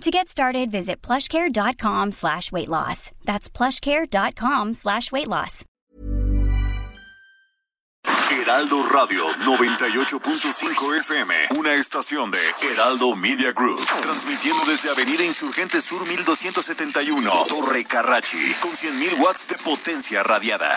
To get started, visit plushcare.com slash weight loss. That's plushcare.com slash weight loss. Heraldo Radio 98.5 FM, una estación de Heraldo Media Group, transmitiendo desde Avenida Insurgente Sur 1271, Torre Carrachi, con 100.000 watts de potencia radiada.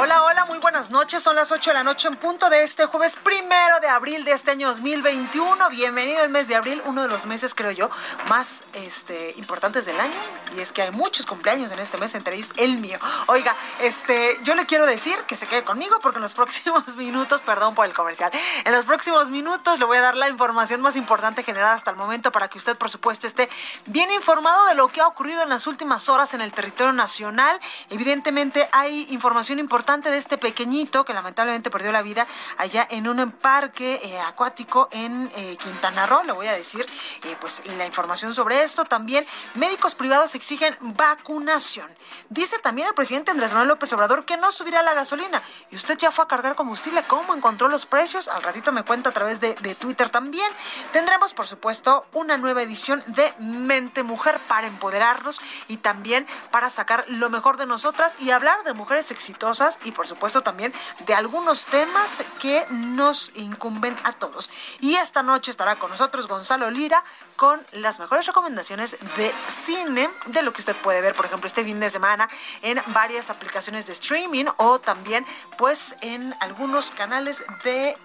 Hola, hola, muy buenas noches. Son las 8 de la noche en punto de este jueves primero de abril de este año 2021. Bienvenido el mes de abril, uno de los meses, creo yo, más este, importantes del año. Y es que hay muchos cumpleaños en este mes, entre ellos el mío. Oiga, este, yo le quiero decir que se quede conmigo porque en los próximos minutos, perdón por el comercial, en los próximos minutos le voy a dar la información más importante generada hasta el momento para que usted, por supuesto, esté bien informado de lo que ha ocurrido en las últimas horas en el territorio nacional. Evidentemente hay información importante de este pequeñito que lamentablemente perdió la vida allá en un parque eh, acuático en eh, Quintana Roo. Le voy a decir eh, pues la información sobre esto. También médicos privados exigen vacunación. Dice también el presidente Andrés Manuel López Obrador que no subirá la gasolina. Y usted ya fue a cargar combustible. ¿Cómo encontró los precios? Al ratito me cuenta a través de, de Twitter también. Tendremos, por supuesto, una nueva edición de Mente Mujer para empoderarnos y también para sacar lo mejor de nosotras y hablar de mujeres exitosas y por supuesto también de algunos temas que nos incumben a todos. Y esta noche estará con nosotros Gonzalo Lira con las mejores recomendaciones de cine, de lo que usted puede ver, por ejemplo, este fin de semana en varias aplicaciones de streaming o también pues en algunos canales de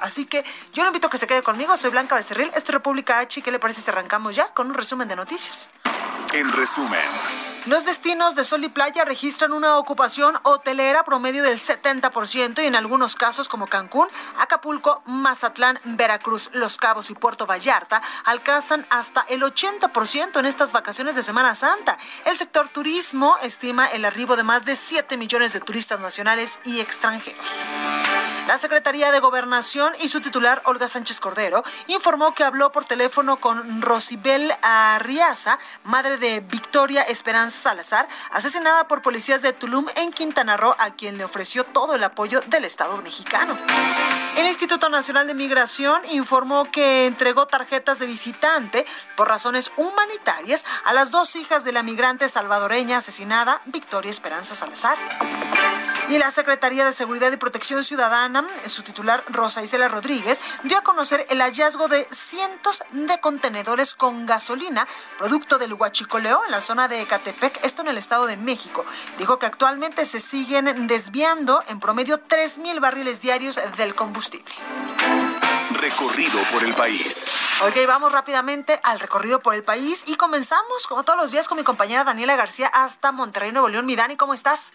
Así que yo le invito a que se quede conmigo. Soy Blanca Becerril. Esto es República H. ¿Qué le parece si arrancamos ya con un resumen de noticias? En resumen. Los destinos de sol y playa registran una ocupación hotelera promedio del 70% y en algunos casos como Cancún, Acapulco, Mazatlán, Veracruz, Los Cabos y Puerto Vallarta alcanzan hasta el 80% en estas vacaciones de Semana Santa. El sector turismo estima el arribo de más de 7 millones de turistas nacionales y extranjeros. La Secretaría de Gobernación y su titular, Olga Sánchez Cordero, informó que habló por teléfono con Rosibel Arriaza, madre de Victoria Esperanza Salazar, asesinada por policías de Tulum en Quintana Roo, a quien le ofreció todo el apoyo del Estado mexicano. El Instituto Nacional de Migración informó que entregó tarjetas de visitante por razones humanitarias a las dos hijas de la migrante salvadoreña asesinada, Victoria Esperanza Salazar. Y la Secretaría de Seguridad y Protección Ciudadana, su titular Rosa Isela Rodríguez, dio a conocer el hallazgo de cientos de contenedores con gasolina, producto del huachicoleo en la zona de Ecatepec, esto en el Estado de México. Dijo que actualmente se siguen desviando en promedio 3 mil barriles diarios del combustible. Recorrido por el país. Ok, vamos rápidamente al recorrido por el país y comenzamos, como todos los días, con mi compañera Daniela García hasta Monterrey, Nuevo León. Mi Dani, ¿cómo estás?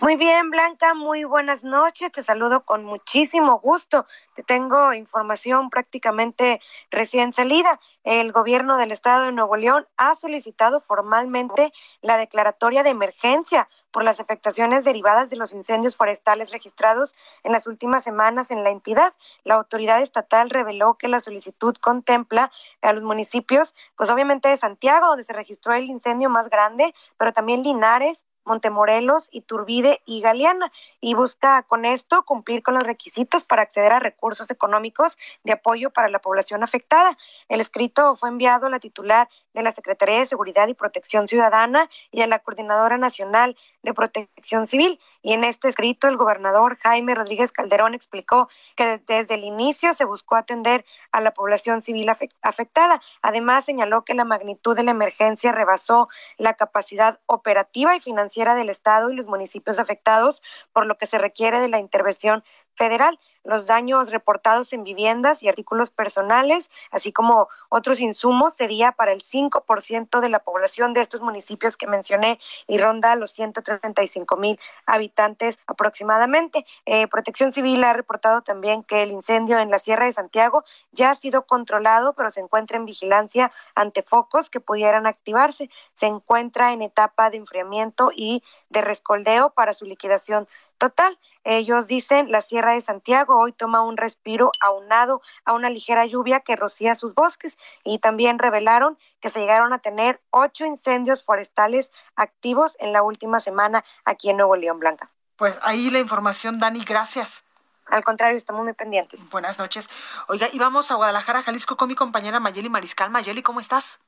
Muy bien, Blanca, muy buenas noches. Te saludo con muchísimo gusto. Te tengo información prácticamente recién salida. El gobierno del estado de Nuevo León ha solicitado formalmente la declaratoria de emergencia por las afectaciones derivadas de los incendios forestales registrados en las últimas semanas en la entidad. La autoridad estatal reveló que la solicitud contempla a los municipios, pues obviamente de Santiago, donde se registró el incendio más grande, pero también Linares, Montemorelos, Iturbide y Galeana y busca con esto cumplir con los requisitos para acceder a recursos económicos de apoyo para la población afectada. El escrito fue enviado a la titular de la Secretaría de Seguridad y Protección Ciudadana y a la Coordinadora Nacional de Protección Civil. Y en este escrito el gobernador Jaime Rodríguez Calderón explicó que desde el inicio se buscó atender a la población civil afectada. Además señaló que la magnitud de la emergencia rebasó la capacidad operativa y financiera del Estado y los municipios afectados, por lo que se requiere de la intervención federal. Los daños reportados en viviendas y artículos personales, así como otros insumos, sería para el 5% de la población de estos municipios que mencioné y ronda los 135 mil habitantes aproximadamente. Eh, Protección Civil ha reportado también que el incendio en la Sierra de Santiago ya ha sido controlado, pero se encuentra en vigilancia ante focos que pudieran activarse. Se encuentra en etapa de enfriamiento y de rescoldeo para su liquidación total. Ellos dicen, la Sierra de Santiago hoy toma un respiro aunado a una ligera lluvia que rocía sus bosques y también revelaron que se llegaron a tener ocho incendios forestales activos en la última semana aquí en Nuevo León Blanca. Pues ahí la información, Dani, gracias. Al contrario, estamos muy pendientes. Buenas noches. Oiga, y vamos a Guadalajara, Jalisco, con mi compañera Mayeli Mariscal. Mayeli, ¿cómo estás?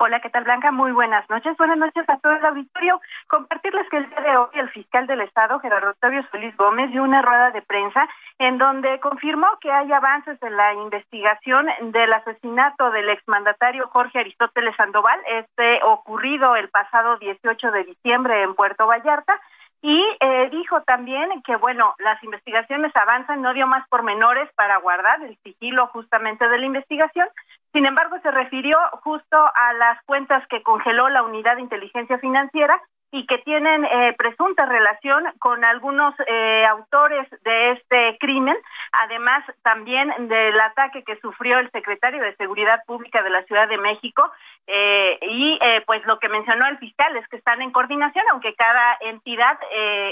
Hola, ¿qué tal Blanca? Muy buenas noches. Buenas noches a todo el auditorio. Compartirles que el día de hoy el fiscal del Estado, Gerardo Octavio Feliz Gómez, dio una rueda de prensa en donde confirmó que hay avances en la investigación del asesinato del exmandatario Jorge Aristóteles Sandoval, este ocurrido el pasado 18 de diciembre en Puerto Vallarta. Y eh, dijo también que, bueno, las investigaciones avanzan, no dio más pormenores para guardar el sigilo justamente de la investigación, sin embargo, se refirió justo a las cuentas que congeló la Unidad de Inteligencia Financiera y que tienen eh, presunta relación con algunos eh, autores de este crimen, además también del ataque que sufrió el secretario de Seguridad Pública de la Ciudad de México eh, y pues lo que mencionó el fiscal es que están en coordinación, aunque cada entidad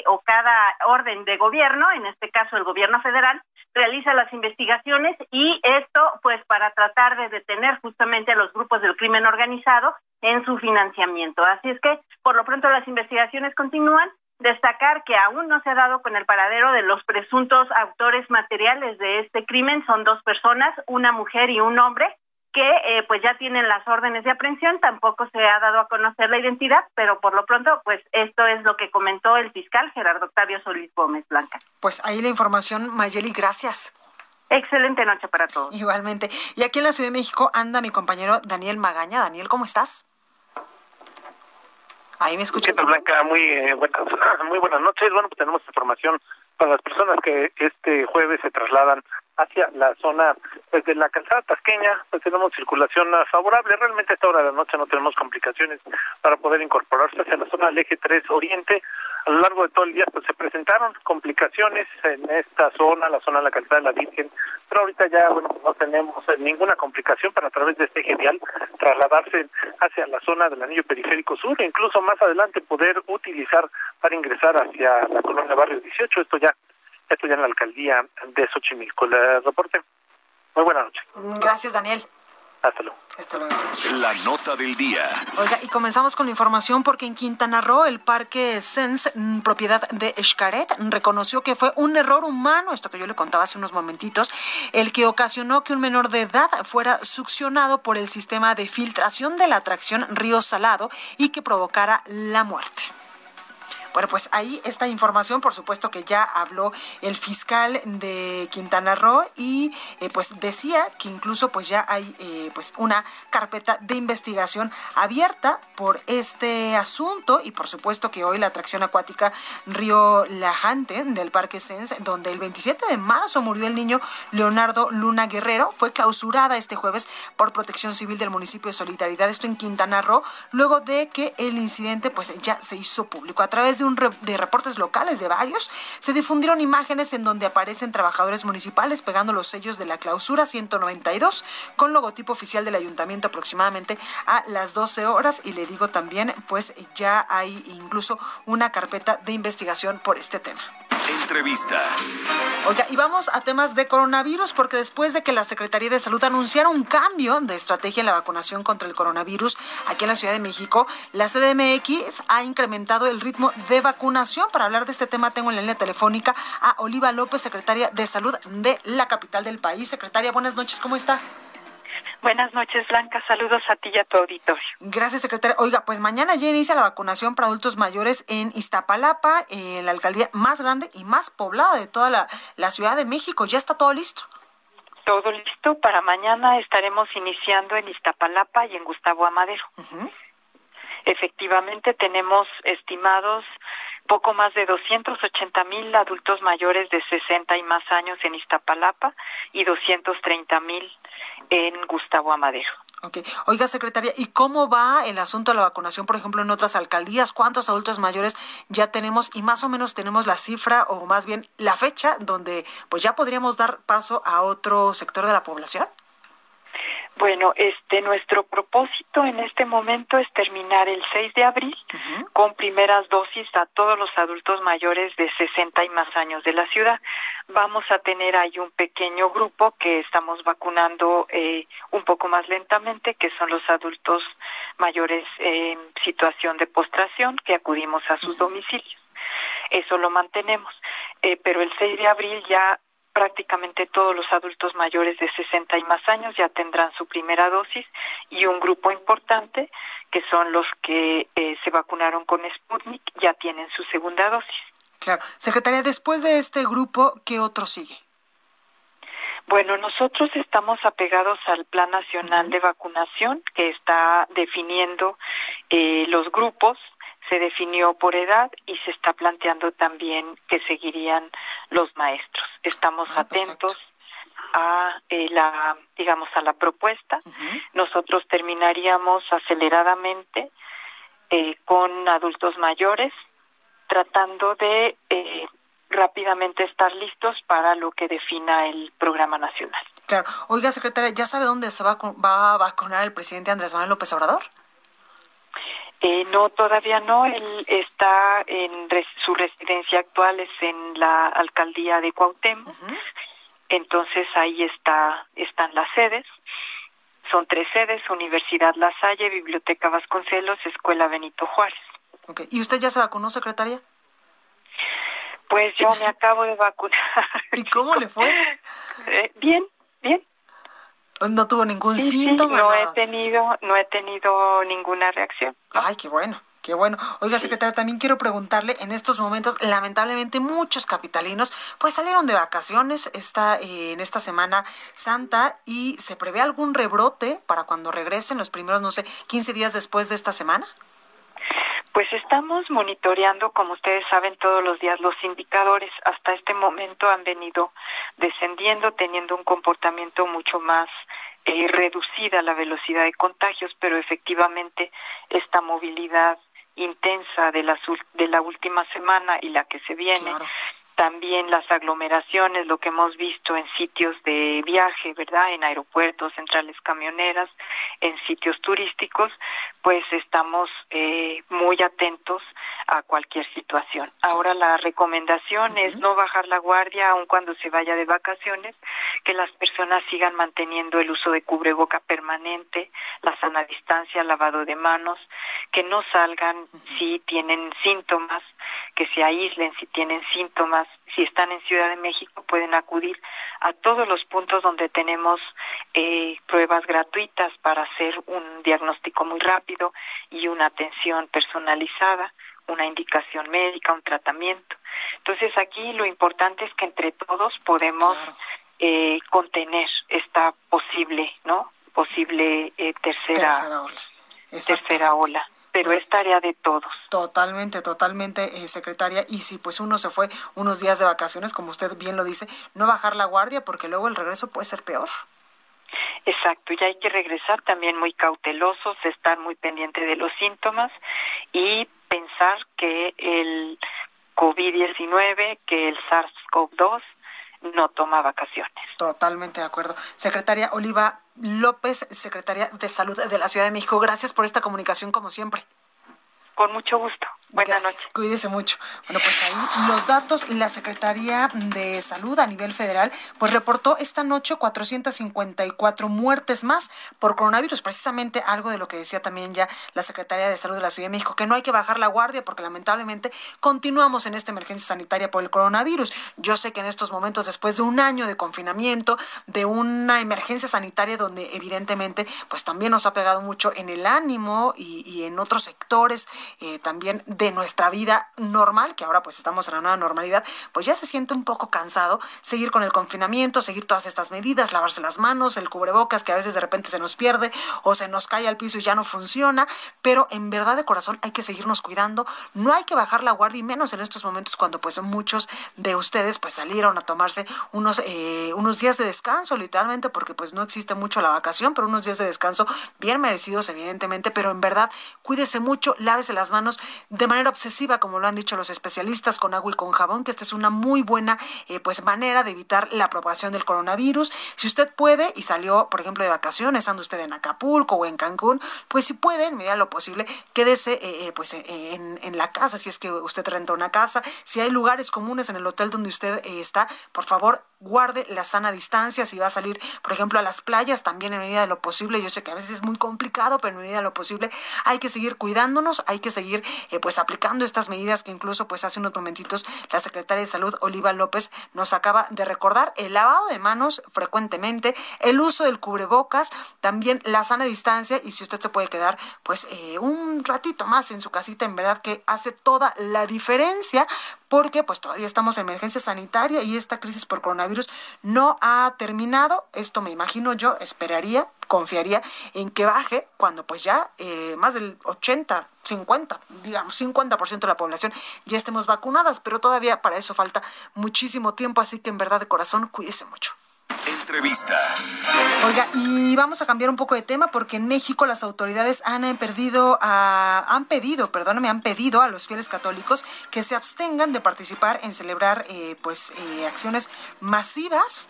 o cada orden de gobierno, en este caso el gobierno federal, realiza las investigaciones y esto pues para tratar de detener justamente a los grupos del crimen organizado en su financiamiento. Así es que por lo pronto las investigaciones continúan. Destacar que aún no se ha dado con el paradero de los presuntos autores materiales de este crimen. Son dos personas, una mujer y un hombre, que eh, pues ya tienen las órdenes de aprehensión. Tampoco se ha dado a conocer la identidad, pero por lo pronto pues esto es lo que comentó el fiscal Gerardo Octavio Solís Gómez Blanca. Pues ahí la información, Mayeli, gracias. Excelente noche para todos. Igualmente. Y aquí en la Ciudad de México anda mi compañero Daniel Magaña. Daniel, ¿cómo estás? Ahí me escuchas. Blanca? Muy, eh, buenas, muy buenas noches. Bueno, pues tenemos información para las personas que este jueves se trasladan hacia la zona pues, de la calzada tasqueña, pues tenemos circulación favorable. Realmente a esta hora de la noche no tenemos complicaciones para poder incorporarse hacia la zona del eje 3 Oriente. A lo largo de todo el día pues se presentaron complicaciones en esta zona, la zona de la calzada de la Virgen, pero ahorita ya bueno no tenemos ninguna complicación para a través de este eje vial trasladarse hacia la zona del anillo periférico sur e incluso más adelante poder utilizar para ingresar hacia la colonia Barrio 18. Esto ya esto ya en la alcaldía de Xochimilco. El reporte. Muy buenas noches. Gracias, Daniel. Hasta luego. Hasta luego. La nota del día. Oiga, y comenzamos con la información porque en Quintana Roo el parque Sens, mm, propiedad de Xcaret, reconoció que fue un error humano, esto que yo le contaba hace unos momentitos, el que ocasionó que un menor de edad fuera succionado por el sistema de filtración de la atracción Río Salado y que provocara la muerte. Bueno, pues ahí esta información, por supuesto que ya habló el fiscal de Quintana Roo y eh, pues decía que incluso pues ya hay eh, pues una carpeta de investigación abierta por este asunto y por supuesto que hoy la atracción acuática Río Lajante del Parque Sens, donde el 27 de marzo murió el niño Leonardo Luna Guerrero, fue clausurada este jueves por Protección Civil del municipio de Solidaridad, esto en Quintana Roo, luego de que el incidente pues ya se hizo público. A través de de reportes locales de varios, se difundieron imágenes en donde aparecen trabajadores municipales pegando los sellos de la clausura 192 con logotipo oficial del ayuntamiento aproximadamente a las 12 horas y le digo también pues ya hay incluso una carpeta de investigación por este tema. Entrevista. Oiga, y vamos a temas de coronavirus, porque después de que la Secretaría de Salud anunciara un cambio de estrategia en la vacunación contra el coronavirus aquí en la Ciudad de México, la CDMX ha incrementado el ritmo de vacunación. Para hablar de este tema tengo en la línea telefónica a Oliva López, secretaria de Salud de la capital del país. Secretaria, buenas noches, ¿cómo está? Buenas noches, Blanca. Saludos a ti y a tu auditorio. Gracias, secretaria. Oiga, pues mañana ya inicia la vacunación para adultos mayores en Iztapalapa, en la alcaldía más grande y más poblada de toda la, Ciudad de México. ¿Ya está todo listo? Todo listo. Para mañana estaremos iniciando en Iztapalapa y en Gustavo Amadero. Efectivamente, tenemos estimados poco más de 280 mil adultos mayores de 60 y más años en Iztapalapa y 230 mil en Gustavo Amadero. Okay. Oiga, secretaria, ¿y cómo va el asunto de la vacunación, por ejemplo, en otras alcaldías? ¿Cuántos adultos mayores ya tenemos? Y más o menos tenemos la cifra o más bien la fecha donde pues ya podríamos dar paso a otro sector de la población. Bueno, este nuestro propósito en este momento es terminar el 6 de abril con primeras dosis a todos los adultos mayores de 60 y más años de la ciudad. Vamos a tener ahí un pequeño grupo que estamos vacunando eh, un poco más lentamente, que son los adultos mayores en situación de postración que acudimos a sus domicilios. Eso lo mantenemos. Eh, pero el 6 de abril ya prácticamente todos los adultos mayores de 60 y más años ya tendrán su primera dosis y un grupo importante, que son los que eh, se vacunaron con Sputnik, ya tienen su segunda dosis. Claro. Secretaria, después de este grupo, ¿qué otro sigue? Bueno, nosotros estamos apegados al Plan Nacional de Vacunación que está definiendo eh, los grupos se definió por edad y se está planteando también que seguirían los maestros. Estamos ah, atentos a eh, la, digamos, a la propuesta. Nosotros terminaríamos aceleradamente eh, con adultos mayores, tratando de eh, rápidamente estar listos para lo que defina el programa nacional. Claro. Oiga, secretaria, ¿ya sabe dónde se va, va a vacunar el presidente Andrés Manuel López Obrador? Eh, no, todavía no. Él está en su residencia actual es en la alcaldía de Cuauhtémoc. Entonces ahí está están las sedes. Son tres sedes: Universidad La Salle, Biblioteca Vasconcelos, Escuela Benito Juárez. ¿Y usted ya se vacunó, secretaria? Pues yo me acabo de vacunar. ¿Y cómo le fue? Eh, bien, bien. No tuvo ningún síntoma. no he tenido, no he tenido ninguna reacción. Ay, qué bueno. Qué bueno. Oiga, secretaria, también quiero preguntarle, en estos momentos, lamentablemente, muchos capitalinos pues salieron de vacaciones esta, eh, en esta Semana Santa y se prevé algún rebrote para cuando regresen los primeros, no sé, 15 días después de esta semana. Pues estamos monitoreando, como ustedes saben, todos los días los indicadores. Hasta este momento han venido descendiendo, teniendo un comportamiento mucho más eh, reducida la velocidad de contagios, pero efectivamente esta movilidad intensa de la, de la última semana y la que se viene también las aglomeraciones, lo que hemos visto en sitios de viaje, ¿verdad? En aeropuertos, centrales camioneras, en sitios turísticos, pues estamos eh, muy atentos a cualquier situación. Ahora la recomendación es no bajar la guardia aun cuando se vaya de vacaciones, que las personas sigan manteniendo el uso de cubreboca permanente, la sana distancia, lavado de manos, que no salgan si tienen síntomas, que se aíslen si tienen síntomas, si están en Ciudad de México pueden acudir a todos los puntos donde tenemos eh, pruebas gratuitas para hacer un diagnóstico muy rápido y una atención personalizada, una indicación médica, un tratamiento. Entonces aquí lo importante es que entre todos podemos eh, contener esta posible, ¿no? Posible eh, tercera, tercera ola. Tercera ola pero es tarea de todos. Totalmente, totalmente, eh, secretaria. Y si pues uno se fue unos días de vacaciones, como usted bien lo dice, no bajar la guardia porque luego el regreso puede ser peor. Exacto, y hay que regresar también muy cautelosos, estar muy pendiente de los síntomas y pensar que el COVID-19, que el SARS-CoV-2 no toma vacaciones. Totalmente de acuerdo. Secretaria Oliva López, secretaria de Salud de la Ciudad de México, gracias por esta comunicación como siempre. Con mucho gusto. Buenas noches. Cuídese mucho. Bueno, pues ahí los datos, la Secretaría de Salud a nivel federal, pues reportó esta noche 454 muertes más por coronavirus, precisamente algo de lo que decía también ya la Secretaría de Salud de la Ciudad de México, que no hay que bajar la guardia porque lamentablemente continuamos en esta emergencia sanitaria por el coronavirus. Yo sé que en estos momentos, después de un año de confinamiento, de una emergencia sanitaria donde evidentemente pues también nos ha pegado mucho en el ánimo y, y en otros sectores eh, también de nuestra vida normal, que ahora pues estamos en la nueva normalidad, pues ya se siente un poco cansado seguir con el confinamiento, seguir todas estas medidas, lavarse las manos, el cubrebocas que a veces de repente se nos pierde o se nos cae al piso y ya no funciona, pero en verdad de corazón hay que seguirnos cuidando, no hay que bajar la guardia y menos en estos momentos cuando pues muchos de ustedes pues salieron a tomarse unos, eh, unos días de descanso literalmente porque pues no existe mucho la vacación, pero unos días de descanso bien merecidos evidentemente, pero en verdad cuídese mucho, lávese las manos de manera obsesiva como lo han dicho los especialistas con agua y con jabón, que esta es una muy buena eh, pues manera de evitar la propagación del coronavirus. Si usted puede y salió, por ejemplo, de vacaciones, anda usted en Acapulco o en Cancún, pues si puede, en medida de lo posible, quédese eh, pues en, en la casa, si es que usted renta una casa, si hay lugares comunes en el hotel donde usted está, por favor, guarde la sana distancia, si va a salir, por ejemplo, a las playas, también en medida de lo posible, yo sé que a veces es muy complicado, pero en medida de lo posible hay que seguir cuidándonos, hay que seguir eh, pues aplicando estas medidas que incluso pues hace unos momentitos la secretaria de Salud, Oliva López, nos acaba de recordar, el lavado de manos frecuentemente, el uso del cubrebocas, también la sana distancia y si usted se puede quedar pues eh, un ratito más en su casita, en verdad que hace toda la diferencia porque pues todavía estamos en emergencia sanitaria y esta crisis por coronavirus no ha terminado. Esto me imagino yo, esperaría, confiaría en que baje cuando pues ya eh, más del 80, 50, digamos 50% de la población ya estemos vacunadas, pero todavía para eso falta muchísimo tiempo, así que en verdad de corazón cuídese mucho. Oiga, y vamos a cambiar un poco de tema porque en México las autoridades han perdido, han pedido, perdóname, han pedido a los fieles católicos que se abstengan de participar en celebrar, eh, pues, eh, acciones masivas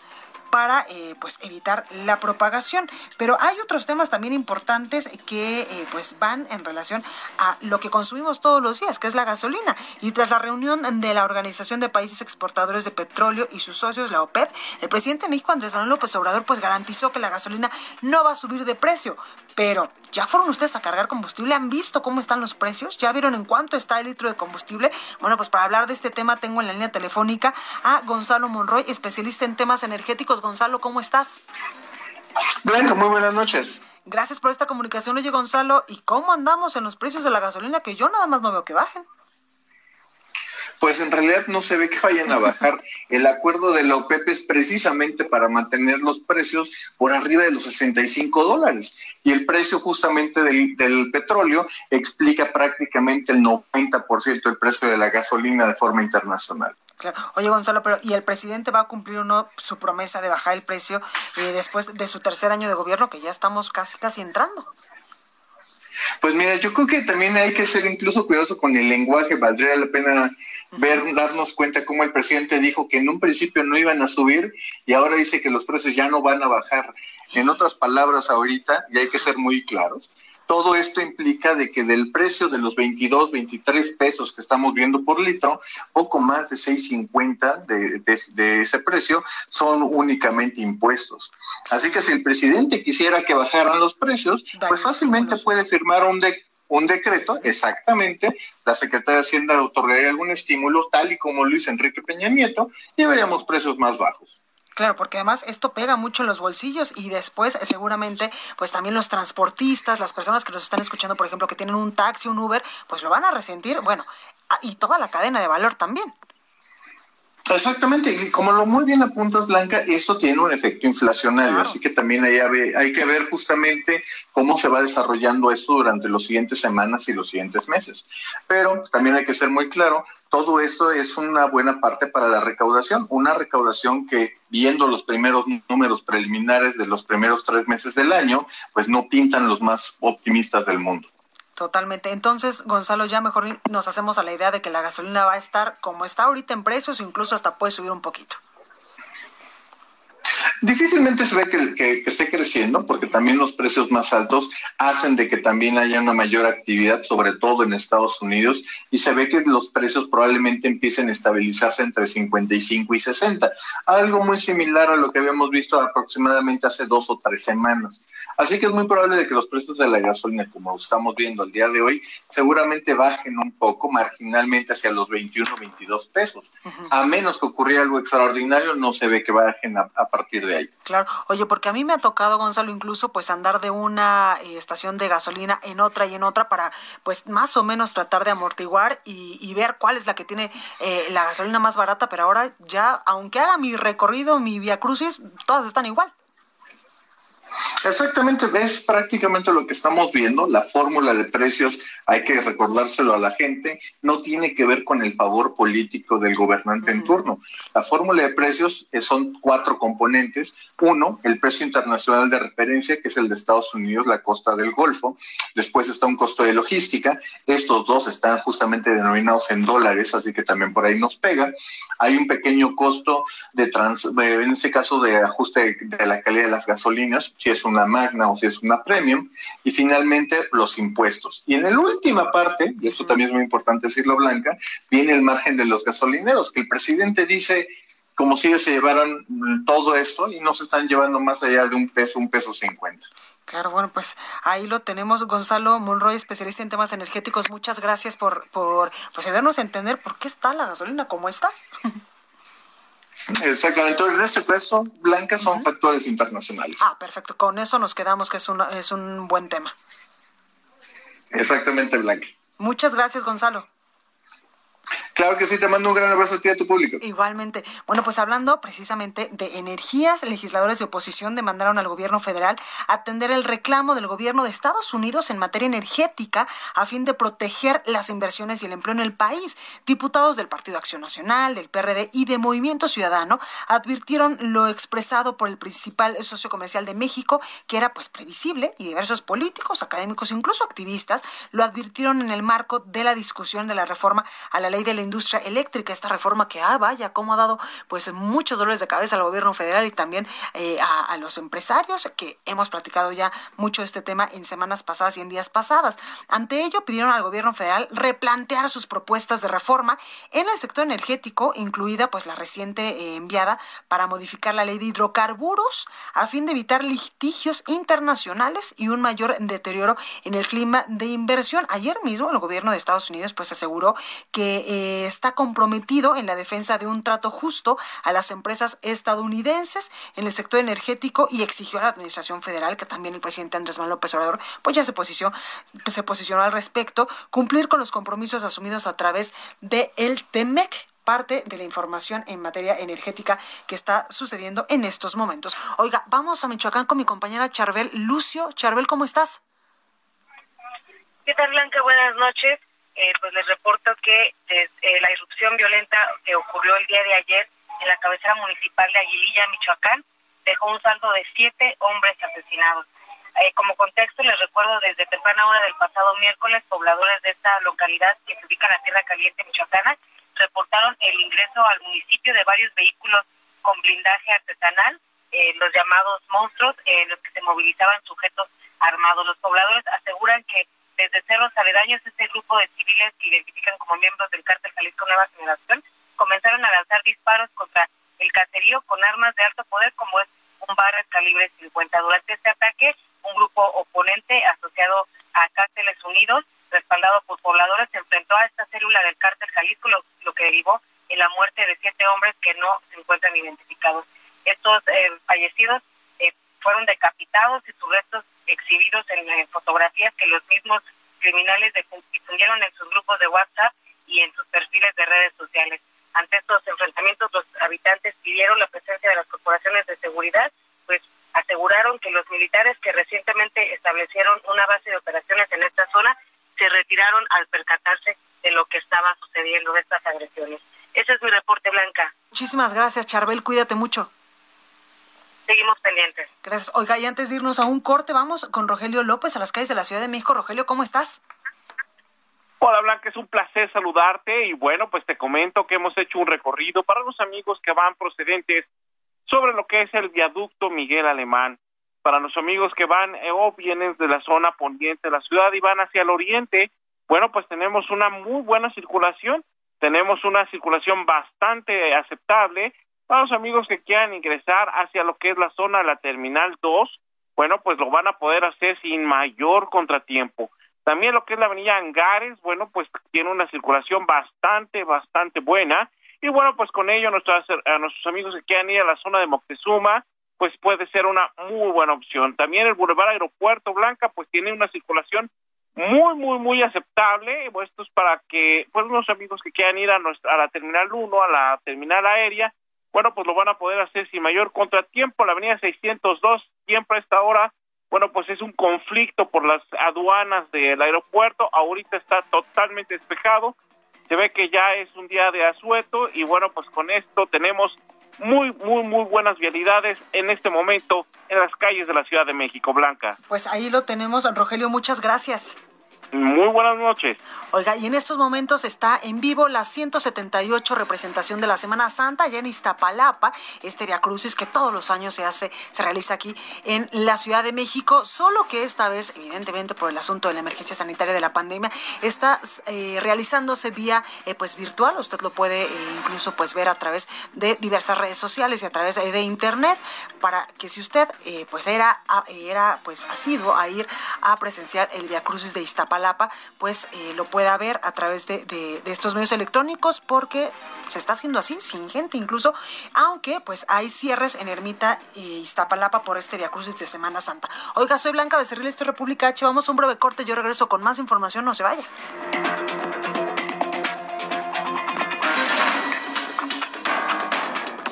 para eh, pues evitar la propagación. Pero hay otros temas también importantes que eh, pues van en relación a lo que consumimos todos los días, que es la gasolina. Y tras la reunión de la Organización de Países Exportadores de Petróleo y sus socios, la OPEP, el presidente de México, Andrés Manuel López Obrador, pues garantizó que la gasolina no va a subir de precio. Pero, ¿ya fueron ustedes a cargar combustible? ¿Han visto cómo están los precios? ¿Ya vieron en cuánto está el litro de combustible? Bueno, pues para hablar de este tema tengo en la línea telefónica a Gonzalo Monroy, especialista en temas energéticos. Gonzalo, ¿cómo estás? Blanca, muy buenas noches. Gracias por esta comunicación. Oye, Gonzalo, ¿y cómo andamos en los precios de la gasolina? Que yo nada más no veo que bajen pues en realidad no se ve que vayan a bajar. El acuerdo de la OPEP es precisamente para mantener los precios por arriba de los 65 dólares. Y el precio justamente del, del petróleo explica prácticamente el 90% del precio de la gasolina de forma internacional. Claro. Oye, Gonzalo, pero ¿y el presidente va a cumplir uno su promesa de bajar el precio eh, después de su tercer año de gobierno, que ya estamos casi, casi entrando? Pues mira, yo creo que también hay que ser incluso cuidadoso con el lenguaje. Valdría la pena ver, darnos cuenta cómo el presidente dijo que en un principio no iban a subir y ahora dice que los precios ya no van a bajar. En otras palabras, ahorita, y hay que ser muy claros, todo esto implica de que del precio de los 22, 23 pesos que estamos viendo por litro, poco más de 6.50 de, de, de ese precio son únicamente impuestos. Así que si el presidente quisiera que bajaran los precios, pues fácilmente puede firmar un, de, un decreto, exactamente, la Secretaría de Hacienda otorgaría algún estímulo, tal y como Luis Enrique Peña Nieto, y veríamos precios más bajos. Claro, porque además esto pega mucho en los bolsillos y después eh, seguramente pues también los transportistas, las personas que nos están escuchando, por ejemplo, que tienen un taxi, un Uber, pues lo van a resentir, bueno, y toda la cadena de valor también. Exactamente, y como lo muy bien apuntas, Blanca, esto tiene un efecto inflacionario, claro. así que también hay, hay que ver justamente cómo se va desarrollando esto durante las siguientes semanas y los siguientes meses. Pero también hay que ser muy claro, todo esto es una buena parte para la recaudación, una recaudación que viendo los primeros números preliminares de los primeros tres meses del año, pues no pintan los más optimistas del mundo. Totalmente. Entonces, Gonzalo, ya mejor nos hacemos a la idea de que la gasolina va a estar como está ahorita en precios incluso hasta puede subir un poquito. Difícilmente se ve que, que, que, esté creciendo porque también los precios más altos hacen de que también haya una mayor actividad, sobre todo en Estados Unidos, y se ve que los precios probablemente empiecen a estabilizarse entre 55 y 60, algo muy similar a lo que habíamos visto aproximadamente hace dos o tres semanas. Así que es muy probable de que los precios de la gasolina, como estamos viendo el día de hoy, seguramente bajen un poco marginalmente hacia los 21, 22 pesos. A menos que ocurriera algo extraordinario, no se ve que bajen a, partir de ahí. Claro, oye, porque a mí me ha tocado, Gonzalo, incluso pues andar de una eh, estación de gasolina en otra y en otra para pues más o menos tratar de amortiguar y, ver cuál es la que tiene eh, la gasolina más barata, pero ahora ya, aunque haga mi recorrido, mi vía crucis, todas están igual. Exactamente, es prácticamente lo que estamos viendo. La fórmula de precios, hay que recordárselo a la gente, no tiene que ver con el favor político del gobernante en turno. La fórmula de precios eh, son cuatro componentes. Uno, el precio internacional de referencia, que es el de Estados Unidos, la costa del Golfo. Después está un costo de logística. Estos dos están justamente denominados en dólares, así que también por ahí nos pega. Hay un pequeño costo de, trans, en ese caso, de ajuste de la calidad de las gasolinas si es una magna o si es una premium, y finalmente los impuestos. Y en la última parte, y esto también es muy importante decirlo, Blanca, viene el margen de los gasolineros, que el presidente dice como si ellos se llevaran todo esto y no se están llevando más allá de un peso, un peso cincuenta. Claro, bueno, pues ahí lo tenemos, Gonzalo Monroy, especialista en temas energéticos. Muchas gracias por, por pues, a entender por qué está la gasolina como está. Exactamente, en este caso, blancas son factores internacionales. Ah, perfecto, con eso nos quedamos, que es, una, es un buen tema. Exactamente, Blanca. Muchas gracias, Gonzalo. Claro que sí, te mando un gran abrazo a ti y a tu público. Igualmente. Bueno, pues hablando precisamente de energías, legisladores de oposición demandaron al gobierno federal atender el reclamo del gobierno de Estados Unidos en materia energética a fin de proteger las inversiones y el empleo en el país. Diputados del Partido Acción Nacional, del PRD y de Movimiento Ciudadano advirtieron lo expresado por el principal socio comercial de México, que era pues previsible, y diversos políticos, académicos, incluso activistas, lo advirtieron en el marco de la discusión de la reforma a la ley de la industria eléctrica, esta reforma que, ah, vaya, cómo ha dado pues muchos dolores de cabeza al gobierno federal y también eh, a, los empresarios, que hemos platicado ya mucho este tema en semanas pasadas y en días pasadas. Ante ello, pidieron al gobierno federal replantear sus propuestas de reforma en el sector energético, incluida pues la reciente eh, enviada para modificar la ley de hidrocarburos a fin de evitar litigios internacionales y un mayor deterioro en el clima de inversión. Ayer mismo el gobierno de Estados Unidos pues aseguró que eh, está comprometido en la defensa de un trato justo a las empresas estadounidenses en el sector energético y exigió a la Administración Federal, que también el presidente Andrés Manuel López Obrador, pues ya se posicionó, se posicionó al respecto, cumplir con los compromisos asumidos a través de el TEMEC parte de la información en materia energética que está sucediendo en estos momentos. Oiga, vamos a Michoacán con mi compañera Charbel Lucio. Charbel, ¿cómo estás? ¿Qué tal, Blanca? Buenas noches. Eh, pues les reporto que desde la irrupción violenta que ocurrió el día de ayer en la cabecera municipal de Aguililla, Michoacán, dejó un saldo de siete hombres asesinados. Eh, como contexto, les recuerdo desde temprana hora del pasado miércoles, pobladores de esta localidad que se ubica en la Tierra Caliente Michoacana reportaron el ingreso al municipio de varios vehículos con blindaje artesanal, eh, los llamados monstruos, en los que se movilizaban sujetos armados. Los pobladores aseguran que desde cerros aledaños, este grupo de civiles que identifican como miembros del cártel Jalisco Nueva Generación comenzaron a lanzar disparos contra el caserío con armas de alto poder como es un barra calibre 50. Durante este ataque, un grupo oponente asociado a Cárteles Unidos, respaldado por pobladores, se enfrentó a esta célula del cártel Jalisco, lo, que derivó en la muerte de siete hombres que no se encuentran identificados. Estos eh, fallecidos eh, fueron decapitados y sus restos exhibidos en, fotografías que los mismos criminales difundieron en sus grupos de WhatsApp y en sus perfiles de redes sociales. Ante estos enfrentamientos, los habitantes pidieron la presencia de las corporaciones de seguridad, pues aseguraron que los militares que recientemente establecieron una base de operaciones en esta zona se retiraron al percatarse de lo que estaba sucediendo, de estas agresiones. Ese es mi reporte, Blanca. Muchísimas gracias, Charbel. Cuídate mucho. Oiga, y antes de irnos a un corte, vamos con Rogelio López a las calles de la Ciudad de México. Rogelio, ¿cómo estás? Hola Blanca, es un placer saludarte y bueno, pues te comento que hemos hecho un recorrido para los amigos que van procedentes sobre lo que es el viaducto Miguel Alemán. Para los amigos que van eh, o vienen de la zona poniente de la ciudad y van hacia el oriente, bueno, pues tenemos una muy buena circulación, tenemos una circulación bastante aceptable para los amigos que quieran ingresar hacia lo que es la zona de la Terminal 2, bueno, pues lo van a poder hacer sin mayor contratiempo. También lo que es la avenida Angares, bueno, pues tiene una circulación bastante, bastante buena. Y bueno, pues con ello nuestros, a nuestros amigos que quieran ir a la zona de Moctezuma, pues puede ser una muy buena opción. También el Boulevard Aeropuerto Blanca, pues tiene una circulación muy, muy, muy aceptable. Esto es para que, pues, los amigos que quieran ir a, nuestra, a la Terminal 1, a la Terminal Aérea, bueno, pues lo van a poder hacer sin mayor contratiempo. La avenida 602, siempre a esta hora, bueno, pues es un conflicto por las aduanas del aeropuerto. Ahorita está totalmente despejado. Se ve que ya es un día de asueto y bueno, pues con esto tenemos muy, muy, muy buenas vialidades en este momento en las calles de la Ciudad de México, Blanca. Pues ahí lo tenemos, Rogelio, muchas gracias. Muy buenas noches. Oiga, y en estos momentos está en vivo la 178 representación de la Semana Santa allá en Iztapalapa, este Via Crucis que todos los años se hace, se realiza aquí en la Ciudad de México, solo que esta vez, evidentemente por el asunto de la emergencia sanitaria de la pandemia, está eh, realizándose vía eh, pues virtual. Usted lo puede eh, incluso pues ver a través de diversas redes sociales y a través de internet para que si usted pues era era pues asiduo a ir a presenciar el Via Crucis de Iztapalapa pues eh, lo pueda ver a través de, estos medios electrónicos porque se está haciendo así, sin gente incluso, aunque pues hay cierres en Ermita y Iztapalapa por este Via Crucis de Semana Santa. Oiga, soy Blanca Becerril, esto es República H, vamos a un breve corte, yo regreso con más información, no se vaya.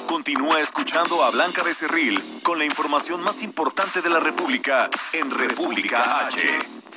Continúa escuchando a Blanca Becerril con la información más importante de la República en República H.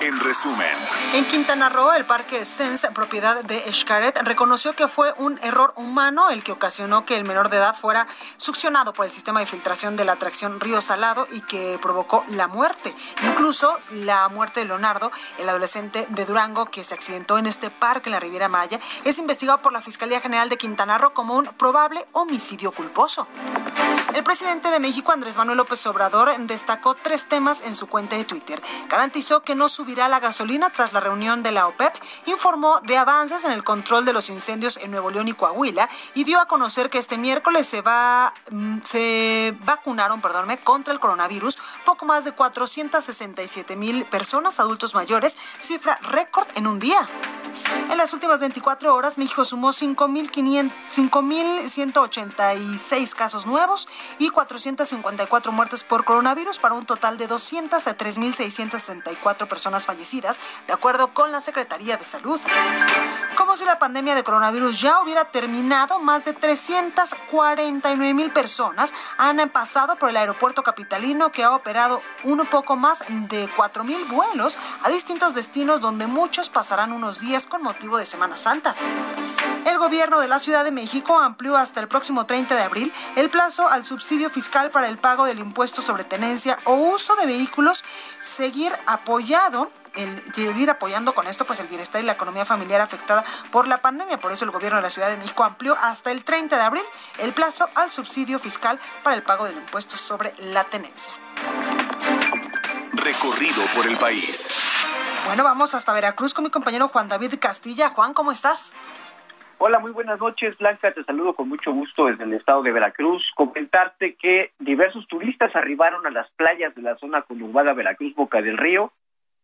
en resumen. En Quintana Roo, el parque Sense, propiedad de Xcaret, reconoció que fue un error humano el que ocasionó que el menor de edad fuera succionado por el sistema de filtración de la atracción Río Salado y que provocó la muerte. Incluso la muerte de Leonardo, el adolescente de Durango que se accidentó en este parque en la Riviera Maya, es investigado por la Fiscalía General de Quintana Roo como un probable homicidio culposo. El presidente de México, Andrés Manuel López Obrador, destacó tres temas en su cuenta de Twitter. Garantizó que no subirá la gasolina tras la reunión de la OPEP, informó de avances en el control de los incendios en Nuevo León y Coahuila y dio a conocer que este miércoles se va mm, vacunaron, contra el coronavirus poco más de 467 mil personas adultos mayores, cifra récord en un día. En las últimas 24 horas, México sumó 5.186 casos nuevos y 454 muertes por coronavirus para un total de 203.664 personas fallecidas, de acuerdo con la Secretaría de Salud. Como si la pandemia de coronavirus ya hubiera terminado, más de 349 mil personas han pasado por el aeropuerto capitalino que ha operado un poco más de 4 mil vuelos a distintos destinos donde muchos pasarán unos días con motivo de Semana Santa. El gobierno de la Ciudad de México amplió hasta el próximo 30 de abril el plazo al subsidio fiscal para el pago del impuesto sobre tenencia o uso de vehículos, seguir apoyado el seguir apoyando con esto pues el bienestar y la economía familiar afectada por la pandemia. Por eso el gobierno de la Ciudad de México amplió hasta el 30 de abril el plazo al subsidio fiscal para el pago del impuesto sobre la tenencia. Recorrido por el país. Bueno, vamos hasta Veracruz con mi compañero Juan David Castilla. Juan, ¿cómo estás? Hola, muy buenas noches, Blanca. Te saludo con mucho gusto desde el estado de Veracruz. Comentarte que diversos turistas arribaron a las playas de la zona conurbada Veracruz Boca del Río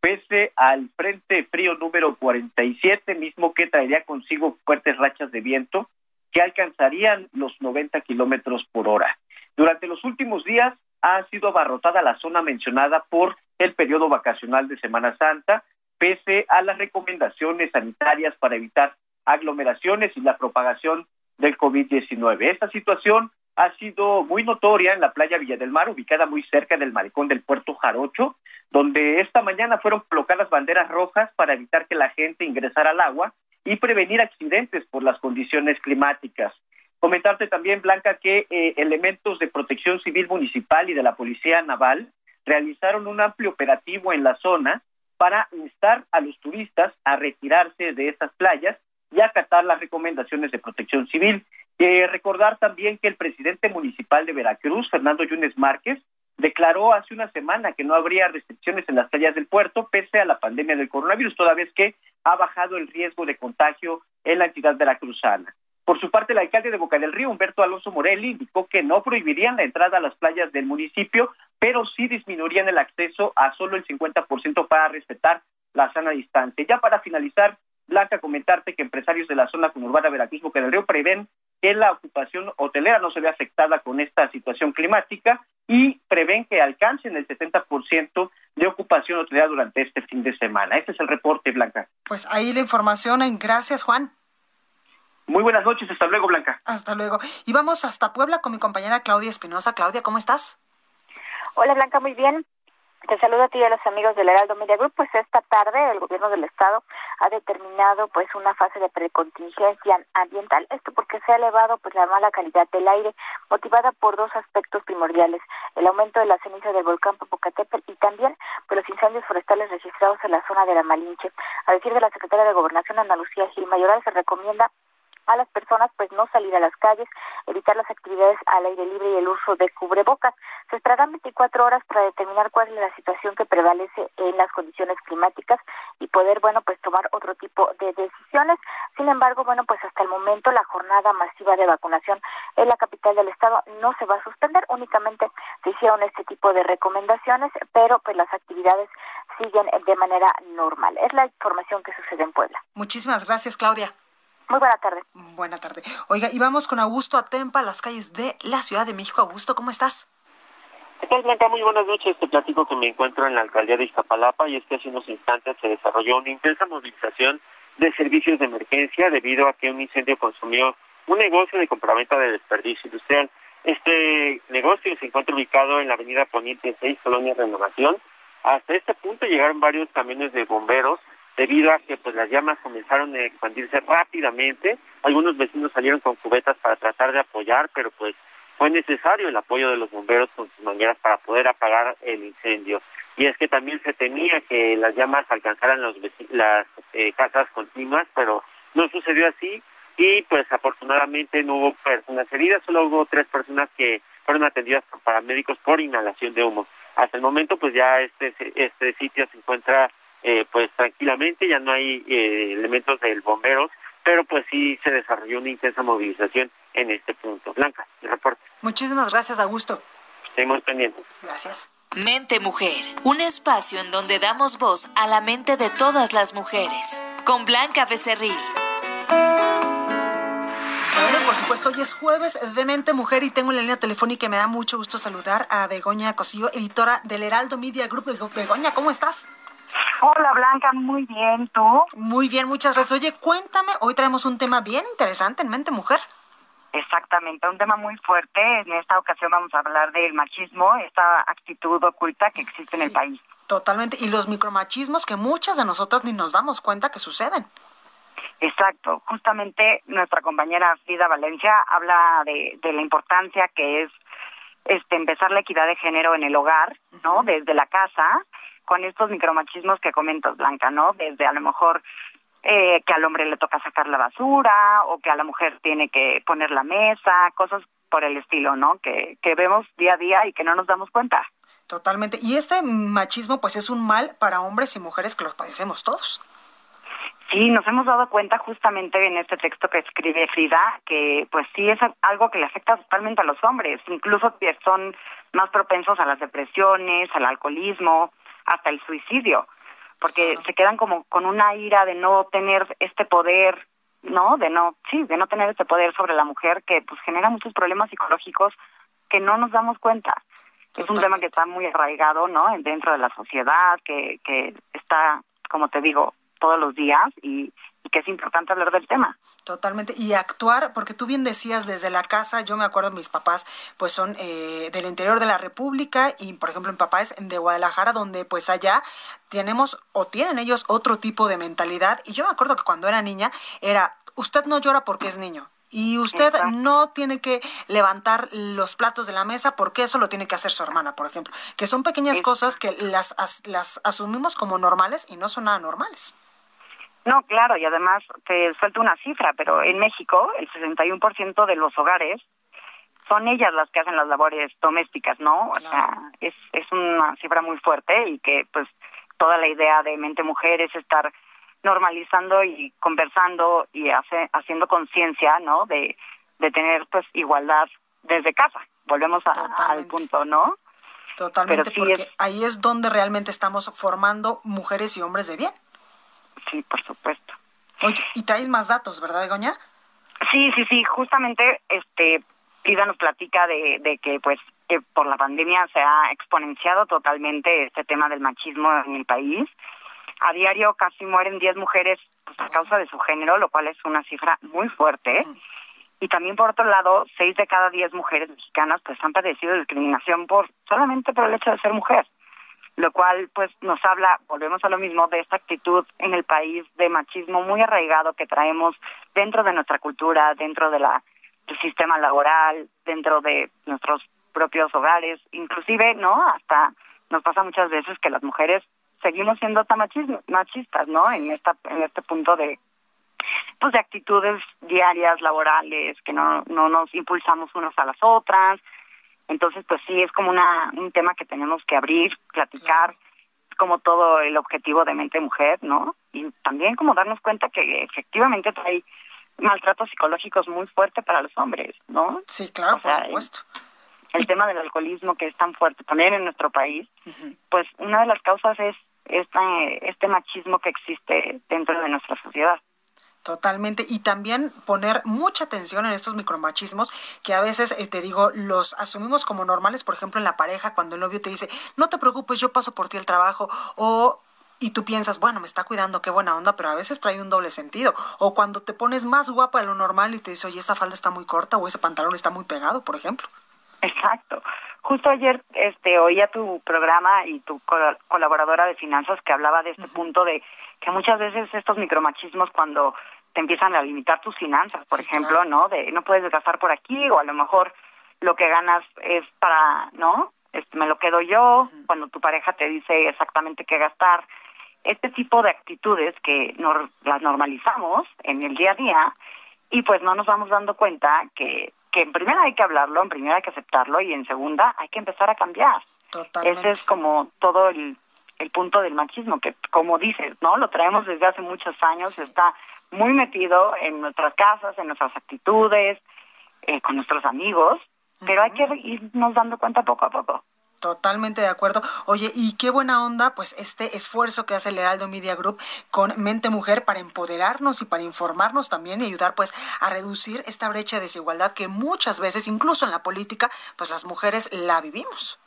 pese al frente frío número 47, mismo que traería consigo fuertes rachas de viento que alcanzarían los 90 kilómetros por hora. Durante los últimos días ha sido abarrotada la zona mencionada por el periodo vacacional de Semana Santa, pese a las recomendaciones sanitarias para evitar aglomeraciones y la propagación del COVID-19. Esta situación ha sido muy notoria en la playa Villa del Mar, ubicada muy cerca del malecón del puerto Jarocho, donde esta mañana fueron colocadas banderas rojas para evitar que la gente ingresara al agua y prevenir accidentes por las condiciones climáticas. Comentarte también, Blanca, que eh, elementos de protección civil municipal y de la Policía Naval realizaron un amplio operativo en la zona para instar a los turistas a retirarse de estas playas y acatar las recomendaciones de protección civil. Eh, recordar también que el presidente municipal de Veracruz, Fernando Yunes Márquez, declaró hace una semana que no habría restricciones en las playas del puerto pese a la pandemia del coronavirus, toda vez que ha bajado el riesgo de contagio en la entidad veracruzana. Por su parte, el alcalde de Boca del Río, Humberto Alonso Morelli, indicó que no prohibirían la entrada a las playas del municipio, pero sí disminuirían el acceso a solo el 50% para respetar la sana distancia. Ya para finalizar, Blanca, comentarte que empresarios de la zona conurbada Veracruz Boca del Río prevén que la ocupación hotelera no se ve afectada con esta situación climática y prevén que alcancen el 70% de ocupación hotelera durante este fin de semana. Este es el reporte, Blanca. Pues ahí la información. Gracias, Juan. Muy buenas noches, hasta luego, Blanca. Hasta luego. Y vamos hasta Puebla con mi compañera Claudia Espinosa. Claudia, ¿cómo estás? Hola, Blanca, muy bien. Te saludo a ti y a los amigos del Heraldo Media Group. Pues esta tarde el gobierno del estado ha determinado pues una fase de precontingencia ambiental. Esto porque se ha elevado pues la mala calidad del aire, motivada por dos aspectos primordiales: el aumento de la ceniza del volcán Popocatépetl y también por los incendios forestales registrados en la zona de la Malinche. A decir de la secretaria de Gobernación Ana Lucía Gil Mayoral, se recomienda a las personas pues no salir a las calles, evitar las actividades al aire libre y el uso de cubrebocas. Se esperarán 24 horas para determinar cuál es la situación que prevalece en las condiciones climáticas y poder, bueno, pues tomar otro tipo de decisiones. Sin embargo, bueno, pues hasta el momento la jornada masiva de vacunación en la capital del estado no se va a suspender, únicamente se hicieron este tipo de recomendaciones, pero pues las actividades siguen de manera normal. Es la información que sucede en Puebla. Muchísimas gracias, Claudia. Muy buena tarde. Buena tarde. Oiga, y vamos con Augusto Atempa, las calles de la Ciudad de México. Augusto, ¿cómo estás? ¿Qué tal, Blanca? Muy buenas noches. Te platico que me encuentro en la alcaldía de Iztapalapa y es que hace unos instantes se desarrolló una intensa movilización de servicios de emergencia debido a que un incendio consumió un negocio de compraventa de desperdicio industrial. Este negocio se encuentra ubicado en la avenida Poniente 6, Colonia Renovación. Hasta este punto llegaron varios camiones de bomberos debido a que pues las llamas comenzaron a expandirse rápidamente. Algunos vecinos salieron con cubetas para tratar de apoyar, pero pues fue necesario el apoyo de los bomberos con sus mangueras para poder apagar el incendio. Y es que también se temía que las llamas alcanzaran los las eh, casas continuas, pero no sucedió así y pues afortunadamente no hubo personas heridas, solo hubo tres personas que fueron atendidas por paramédicos por inhalación de humo. Hasta el momento pues ya este este sitio se encuentra eh, pues tranquilamente, ya no hay eh, elementos del bomberos, pero pues sí se desarrolló una intensa movilización en este punto. Blanca, el reporte. Muchísimas gracias, Augusto. Estamos pendientes. Gracias. Mente Mujer, un espacio en donde damos voz a la mente de todas las mujeres, con Blanca Becerril. Bueno, por supuesto, hoy es jueves de Mente Mujer y tengo en la línea telefónica y me da mucho gusto saludar a Begoña Cosillo, editora del Heraldo Media Group. Begoña, ¿cómo estás? Hola Blanca, muy bien, ¿tú? Muy bien, muchas gracias. Oye, cuéntame, hoy traemos un tema bien interesante en Mente Mujer. Exactamente, un tema muy fuerte. En esta ocasión vamos a hablar del machismo, esta actitud oculta que existe en el país. Totalmente, y los micromachismos que muchas de nosotras ni nos damos cuenta que suceden. Exacto, justamente nuestra compañera Frida Valencia habla de, de la importancia que es este empezar la equidad de género en el hogar, ¿no? Desde la casa con estos micromachismos que comentas, Blanca, ¿no? Desde a lo mejor eh, que al hombre le toca sacar la basura o que a la mujer tiene que poner la mesa, cosas por el estilo, ¿no? Que, que vemos día a día y que no nos damos cuenta. Totalmente. Y este machismo pues es un mal para hombres y mujeres que los padecemos todos. Sí, nos hemos dado cuenta justamente en este texto que escribe Frida que pues sí es algo que le afecta totalmente a los hombres, incluso que son más propensos a las depresiones, al alcoholismo, hasta el suicidio, porque se quedan como con una ira de no tener este poder, ¿no? De no, sí, de no tener este poder sobre la mujer que pues genera muchos problemas psicológicos que no nos damos cuenta. Es un tema que está muy arraigado, ¿no? Dentro de la sociedad, que, que está, como te digo, todos los días y, que es importante hablar del tema. Totalmente. Y actuar, porque tú bien decías desde la casa, yo me acuerdo, mis papás pues son eh, del interior de la República y por ejemplo mi papá es de Guadalajara, donde pues allá tenemos o tienen ellos otro tipo de mentalidad. Y yo me acuerdo que cuando era niña era, usted no llora porque es niño. Y usted no tiene que levantar los platos de la mesa porque eso lo tiene que hacer su hermana, por ejemplo. Que son pequeñas cosas que las, las asumimos como normales y no son nada normales. No, claro, y además te suelto una cifra, pero en México el 61% de los hogares son ellas las que hacen las labores domésticas, ¿no? O sea, es, es una cifra muy fuerte y que pues toda la idea de mente mujer es estar normalizando y conversando y hace, haciendo conciencia, ¿no? De, de tener pues igualdad desde casa. Volvemos al punto, ¿no? Totalmente, porque ahí es donde realmente estamos formando mujeres y hombres de bien. Sí, por supuesto. Oye, y traes más datos, ¿verdad, Begoña? Sí, sí, sí, justamente este Lida nos platica de, de que pues que por la pandemia se ha exponenciado totalmente este tema del machismo en el país. A diario casi mueren 10 mujeres pues, a causa de su género, lo cual es una cifra muy fuerte. Y también, por otro lado, 6 de cada 10 mujeres mexicanas pues han padecido discriminación por solamente por el hecho de ser mujer lo cual pues nos habla, volvemos a lo mismo, de esta actitud en el país de machismo muy arraigado que traemos dentro de nuestra cultura, dentro de la del sistema laboral, dentro de nuestros propios hogares, inclusive, ¿no? Hasta nos pasa muchas veces que las mujeres seguimos siendo tan machistas, ¿no? En esta en este punto de pues de actitudes diarias laborales que no no nos impulsamos unas a las otras, entonces, pues sí, es como una, un tema que tenemos que abrir, platicar, como todo el objetivo de mente mujer, ¿no? Y también como darnos cuenta que efectivamente hay maltratos psicológicos muy fuerte para los hombres, ¿no? Sí, claro, por supuesto. El, tema del alcoholismo que es tan fuerte también en nuestro país, pues una de las causas es este, este machismo que existe dentro de nuestra sociedad. Totalmente. Y también poner mucha atención en estos micromachismos que a veces, eh, te digo, los asumimos como normales, por ejemplo, en la pareja, cuando el novio te dice, no te preocupes, yo paso por ti el trabajo, o y tú piensas, bueno, me está cuidando, qué buena onda, pero a veces trae un doble sentido. O cuando te pones más guapa de lo normal y te dice, oye, esta falda está muy corta o ese pantalón está muy pegado, por ejemplo. Exacto. Justo ayer este oía tu programa y tu colaboradora de finanzas que hablaba de este punto de que muchas veces estos micromachismos cuando te empiezan a limitar tus finanzas, por ejemplo, ¿no? De no puedes gastar por aquí o a lo mejor lo que ganas es para, ¿no? Este, me lo quedo yo, cuando tu pareja te dice exactamente qué gastar. Este tipo de actitudes que las normalizamos en el día a día y pues no nos vamos dando cuenta que, que en primera hay que hablarlo, en primera hay que aceptarlo y en segunda hay que empezar a cambiar. Ese es como todo el, el punto del machismo, que como dices, ¿no? Lo traemos desde hace muchos años, está muy metido en nuestras casas, en nuestras actitudes, eh, con nuestros amigos, pero hay que irnos dando cuenta poco a poco. Totalmente de acuerdo. Oye, y qué buena onda, pues este esfuerzo que hace el Heraldo Media Group con Mente Mujer para empoderarnos y para informarnos también y ayudar pues a reducir esta brecha de desigualdad que muchas veces, incluso en la política, pues las mujeres la vivimos.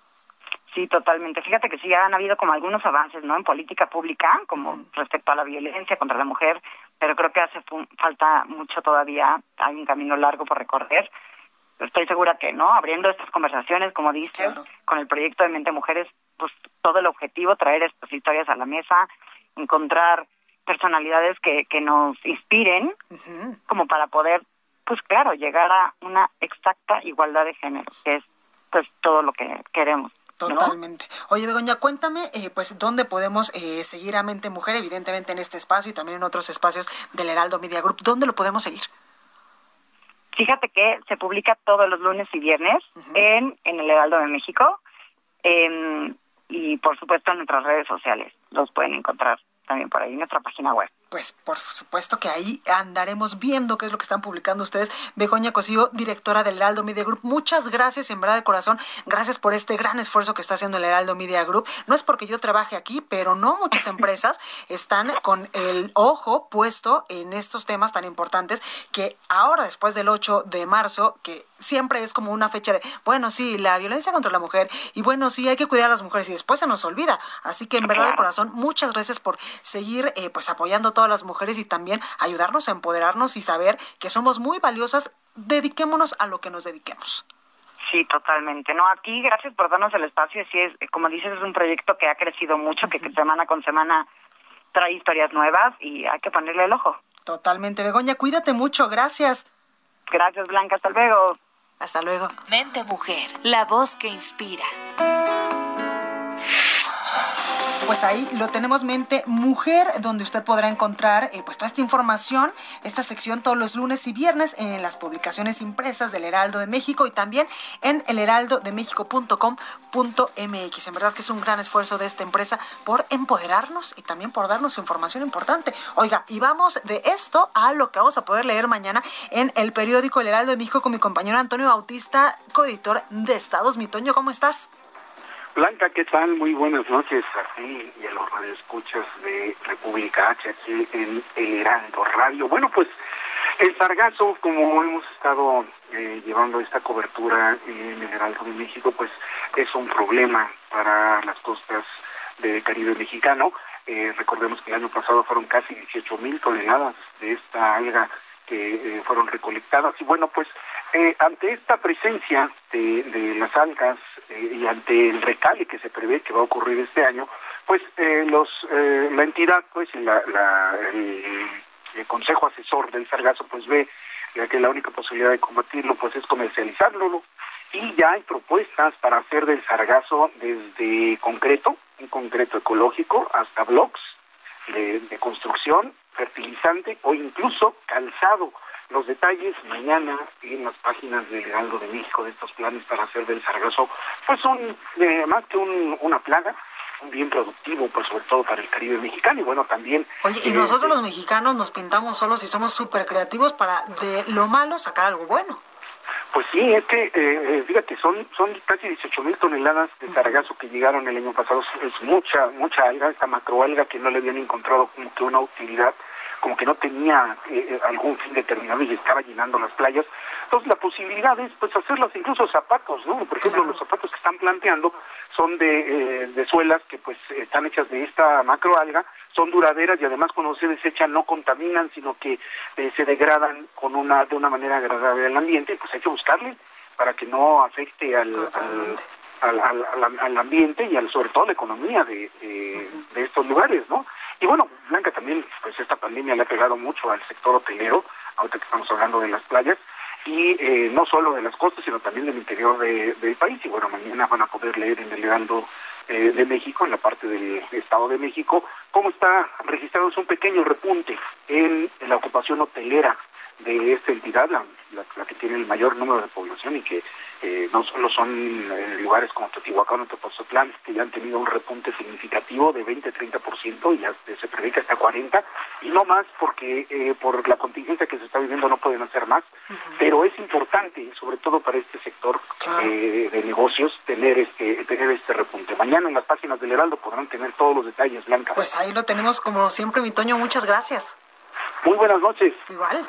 Sí, totalmente. Fíjate que sí han habido como algunos avances, ¿no? En política pública, como respecto a la violencia contra la mujer, pero creo que hace falta mucho todavía, hay un camino largo por recorrer. Estoy segura que, ¿no? Abriendo estas conversaciones, como dices, con el proyecto de Mente Mujeres, pues todo el objetivo, traer estas historias a la mesa, encontrar personalidades que, que nos inspiren, como para poder, pues claro, llegar a una exacta igualdad de género, que es pues todo lo que queremos. Totalmente. Oye, Begoña, cuéntame, eh, pues, dónde podemos eh, seguir a Mente Mujer, evidentemente en este espacio y también en otros espacios del Heraldo Media Group. ¿Dónde lo podemos seguir? Fíjate que se publica todos los lunes y viernes en, en el Heraldo de México y, por supuesto, en nuestras redes sociales. Los pueden encontrar también por ahí en nuestra página web. Pues por supuesto que ahí andaremos viendo qué es lo que están publicando ustedes. Begoña Cosillo, directora del Heraldo Media Group, muchas gracias en verdad de corazón, gracias por este gran esfuerzo que está haciendo el Heraldo Media Group. No es porque yo trabaje aquí, pero no muchas empresas están con el ojo puesto en estos temas tan importantes que ahora después del 8 de marzo, que siempre es como una fecha de, bueno, sí, la violencia contra la mujer y bueno, sí, hay que cuidar a las mujeres y después se nos olvida. Así que en verdad de corazón, muchas gracias por seguir eh, pues apoyando todas las mujeres y también ayudarnos a empoderarnos y saber que somos muy valiosas, dediquémonos a lo que nos dediquemos. Sí, totalmente. No, aquí gracias por darnos el espacio. Sí, es, como dices, es un proyecto que ha crecido mucho, que, que semana con semana trae historias nuevas y hay que ponerle el ojo. Totalmente, Begoña, cuídate mucho, gracias. Gracias, Blanca, hasta luego. Hasta luego. Mente Mujer, la voz que inspira pues ahí lo tenemos mente mujer, donde usted podrá encontrar eh, pues toda esta información, esta sección todos los lunes y viernes en las publicaciones impresas del Heraldo de México y también en el heraldodemexico.com.mx. En verdad que es un gran esfuerzo de esta empresa por empoderarnos y también por darnos información importante. Oiga, y vamos de esto a lo que vamos a poder leer mañana en el periódico El Heraldo de México con mi compañero Antonio Bautista, coeditor de Estados. Mi Toño, ¿cómo estás? Blanca, ¿qué tal? Muy buenas noches a ti y a los radioescuchas de República H aquí en Heraldo Radio. Bueno, pues el sargazo, como hemos estado eh, llevando esta cobertura en el Heraldo de México, pues es un problema para las costas del Caribe mexicano. Eh, recordemos que el año pasado fueron casi 18 mil toneladas de esta alga que eh, fueron recolectadas. Y bueno, pues eh, ante esta presencia de, las algas eh, y ante el recale que se prevé que va a ocurrir este año, pues eh, los la entidad, pues la, el, Consejo Asesor del Sargazo, pues ve que la única posibilidad de combatirlo, pues es comercializarlo y ya hay propuestas para hacer del sargazo desde concreto, un concreto ecológico, hasta blocks de construcción, fertilizante o incluso calzado los detalles mañana en las páginas del Heraldo de México de estos planes para hacer del sargazo, pues son eh, más que una plaga, un bien productivo, pues sobre todo para el Caribe mexicano y bueno, también... Oye, y nosotros los mexicanos nos pintamos solos y somos súper creativos para de lo malo sacar algo bueno. Pues sí, es que, eh, eh, fíjate, son son casi 18 mil toneladas de sargazo que llegaron el año pasado. Es mucha, mucha alga, esta macroalga que no le habían encontrado como que una utilidad como que no tenía eh, eh, algún fin determinado y estaba llenando las playas. Entonces la posibilidad es pues hacerlas incluso zapatos, ¿no? Por ejemplo, los zapatos que están planteando son de, eh, de suelas que pues están hechas de esta macroalga, son duraderas y además cuando se desechan no contaminan, sino que se degradan con una de una manera agradable al ambiente, pues hay que buscarle para que no afecte al, al, al, al, ambiente y al, sobre todo la economía de, de estos lugares, ¿no? Y bueno, Blanca también, pues esta pandemia le ha pegado mucho al sector hotelero, ahorita que estamos hablando de las playas, y eh, no solo de las costas, sino también del interior del país. Y bueno, mañana van a poder leer en el Heraldo eh, de México, en la parte del Estado de México, cómo está registrado un pequeño repunte en, la ocupación hotelera de esta entidad, la, que tiene el mayor número de población y que eh, no solo son eh, lugares como Teotihuacán o Tepozotlán, que ya han tenido un repunte significativo de 20-30% y ya se prevé que hasta 40%, y no más porque eh, por la contingencia que se está viviendo no pueden hacer más, pero es importante, sobre todo para este sector de negocios, tener este, tener este repunte. Mañana en las páginas del Heraldo podrán tener todos los detalles, Blanca. Pues ahí lo tenemos como siempre, mi Toño, muchas gracias. Muy buenas noches. Igual.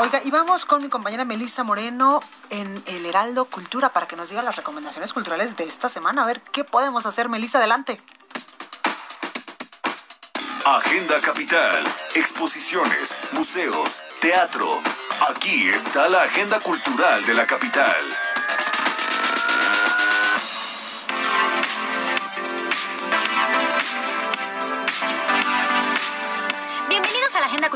Oiga, y vamos con mi compañera Melissa Moreno en el Heraldo Cultura para que nos diga las recomendaciones culturales de esta semana. A ver qué podemos hacer, Melissa, adelante. Agenda Capital, exposiciones, museos, teatro. Aquí está la agenda cultural de la capital.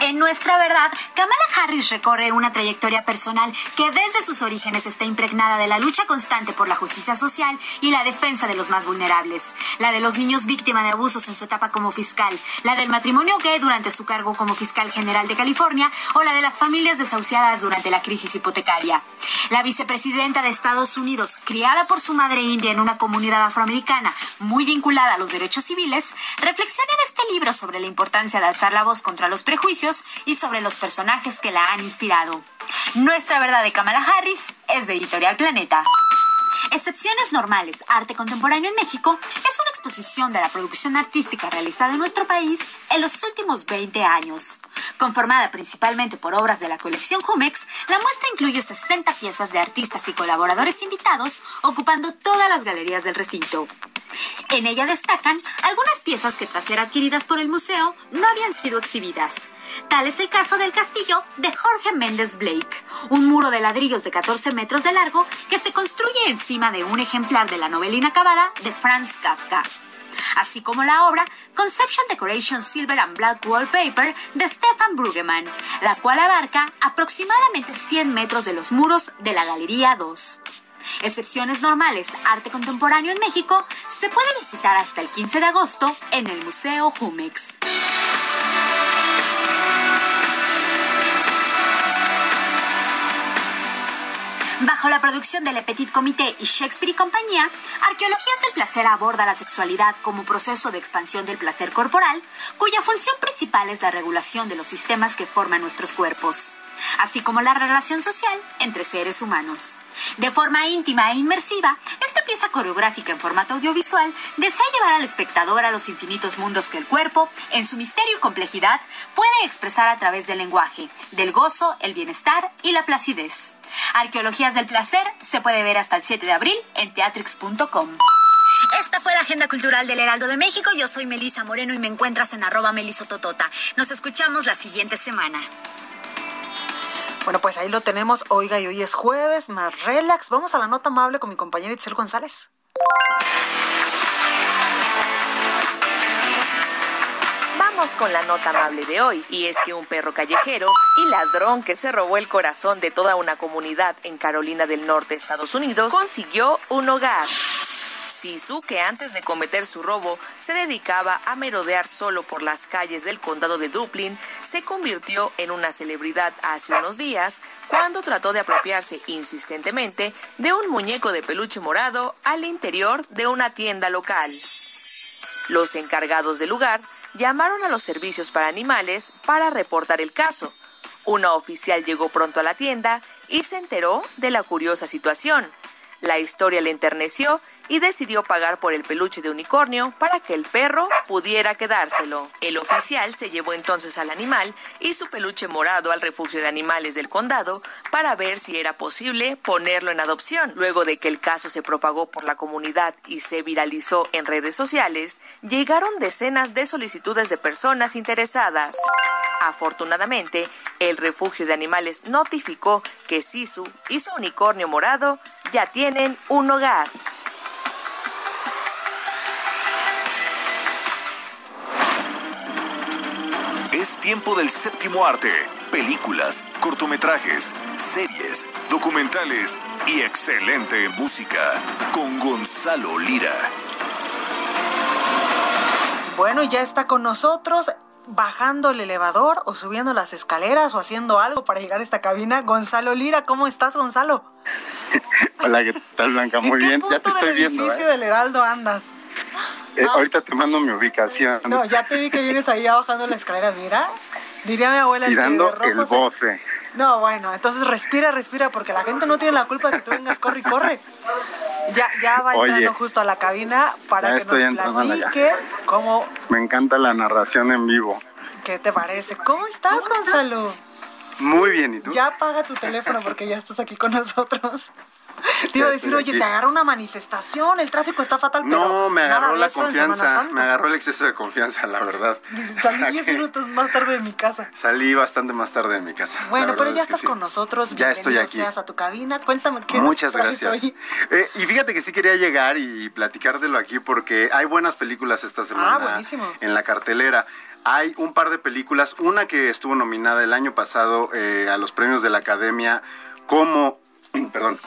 En nuestra verdad, Kamala Harris recorre una trayectoria personal que desde sus orígenes está impregnada de la lucha constante por la justicia social y la defensa de los más vulnerables. La de los niños víctimas de abusos en su etapa como fiscal, la del matrimonio gay durante su cargo como fiscal general de California o la de las familias desahuciadas durante la crisis hipotecaria. La vicepresidenta de Estados Unidos, criada por su madre india en una comunidad afroamericana muy vinculada a los derechos civiles, reflexiona en este libro sobre la importancia de alzar la voz contra los prejuicios y sobre los personajes que la han inspirado. Nuestra verdad de Kamala Harris es de Editorial Planeta. Excepciones Normales, Arte Contemporáneo en México, es una exposición de la producción artística realizada en nuestro país en los últimos 20 años. Conformada principalmente por obras de la colección Jumex, la muestra incluye 60 piezas de artistas y colaboradores invitados, ocupando todas las galerías del recinto. En ella destacan algunas piezas que tras ser adquiridas por el museo no habían sido exhibidas. Tal es el caso del castillo de Jorge Méndez Blake, un muro de ladrillos de 14 metros de largo que se construye encima de un ejemplar de la novela inacabada de Franz Kafka así como la obra Conception Decoration Silver and Black Wallpaper de Stefan Brueggemann, la cual abarca aproximadamente 100 metros de los muros de la Galería 2. Excepciones normales, arte contemporáneo en México, se puede visitar hasta el 15 de agosto en el Museo Jumex. Bajo la producción del Le Petit Comité y Shakespeare y compañía, Arqueologías del Placer aborda la sexualidad como proceso de expansión del placer corporal, cuya función principal es la regulación de los sistemas que forman nuestros cuerpos, así como la relación social entre seres humanos. De forma íntima e inmersiva, esta pieza coreográfica en formato audiovisual desea llevar al espectador a los infinitos mundos que el cuerpo, en su misterio y complejidad, puede expresar a través del lenguaje, del gozo, el bienestar y la placidez. Arqueologías del Placer se puede ver hasta el 7 de abril en teatrix.com. Esta fue la Agenda Cultural del Heraldo de México. Yo soy Melisa Moreno y me encuentras en arroba melisototota. Nos escuchamos la siguiente semana. Bueno, pues ahí lo tenemos. Oiga, y hoy es jueves, más relax. Vamos a la nota amable con mi compañera Itzel González. Con la nota amable de hoy, y es que un perro callejero y ladrón que se robó el corazón de toda una comunidad en Carolina del Norte, Estados Unidos, consiguió un hogar. Sisu, que antes de cometer su robo se dedicaba a merodear solo por las calles del condado de Dublín, se convirtió en una celebridad hace unos días cuando trató de apropiarse insistentemente de un muñeco de peluche morado al interior de una tienda local. Los encargados del lugar llamaron a los servicios para animales para reportar el caso. Una oficial llegó pronto a la tienda y se enteró de la curiosa situación. La historia le enterneció y decidió pagar por el peluche de unicornio para que el perro pudiera quedárselo. El oficial se llevó entonces al animal y su peluche morado al refugio de animales del condado para ver si era posible ponerlo en adopción. Luego de que el caso se propagó por la comunidad y se viralizó en redes sociales, llegaron decenas de solicitudes de personas interesadas. Afortunadamente, el refugio de animales notificó que Sisu y su unicornio morado ya tienen un hogar. Es tiempo del séptimo arte. Películas, cortometrajes, series, documentales y excelente música con Gonzalo Lira. Bueno, ya está con nosotros bajando el elevador o subiendo las escaleras o haciendo algo para llegar a esta cabina. Gonzalo Lira, ¿cómo estás, Gonzalo? Hola, ¿qué tal, Blanca? Muy bien, ya te estoy viendo. edificio ¿eh? del Heraldo andas? Eh, ahorita te mando mi ubicación. No, ya te vi que vienes ahí bajando la escalera, mira. Diría mi abuela. Tirando el bofe. No, bueno, entonces respira, respira, porque la gente no tiene la culpa de que tú vengas, corre y corre. Ya, ya va Oye, entrando justo a la cabina para que estoy nos platique cómo, Me encanta la narración en vivo. ¿qué te parece? ¿Cómo estás, Gonzalo? Muy bien, ¿y tú? Ya apaga tu teléfono porque ya estás aquí con nosotros. Te iba a decir, estoy oye, te agarró una manifestación, el tráfico está fatal, pero No, me agarró la Semana confianza, me agarró el exceso de confianza, la verdad. Salí 10 minutos más tarde de mi casa. Salí bastante más tarde de mi casa. Bueno, pero ya es que estás sí. con nosotros. Ya estoy aquí. seas a tu cabina. Cuéntame qué Muchas gracias. hoy? Eh, y fíjate que sí quería llegar y platicártelo aquí porque hay buenas películas esta semana Ah, buenísimo. en la cartelera. hay un par de películas, una que estuvo nominada el año pasado eh, a los premios de la Academia como, perdón,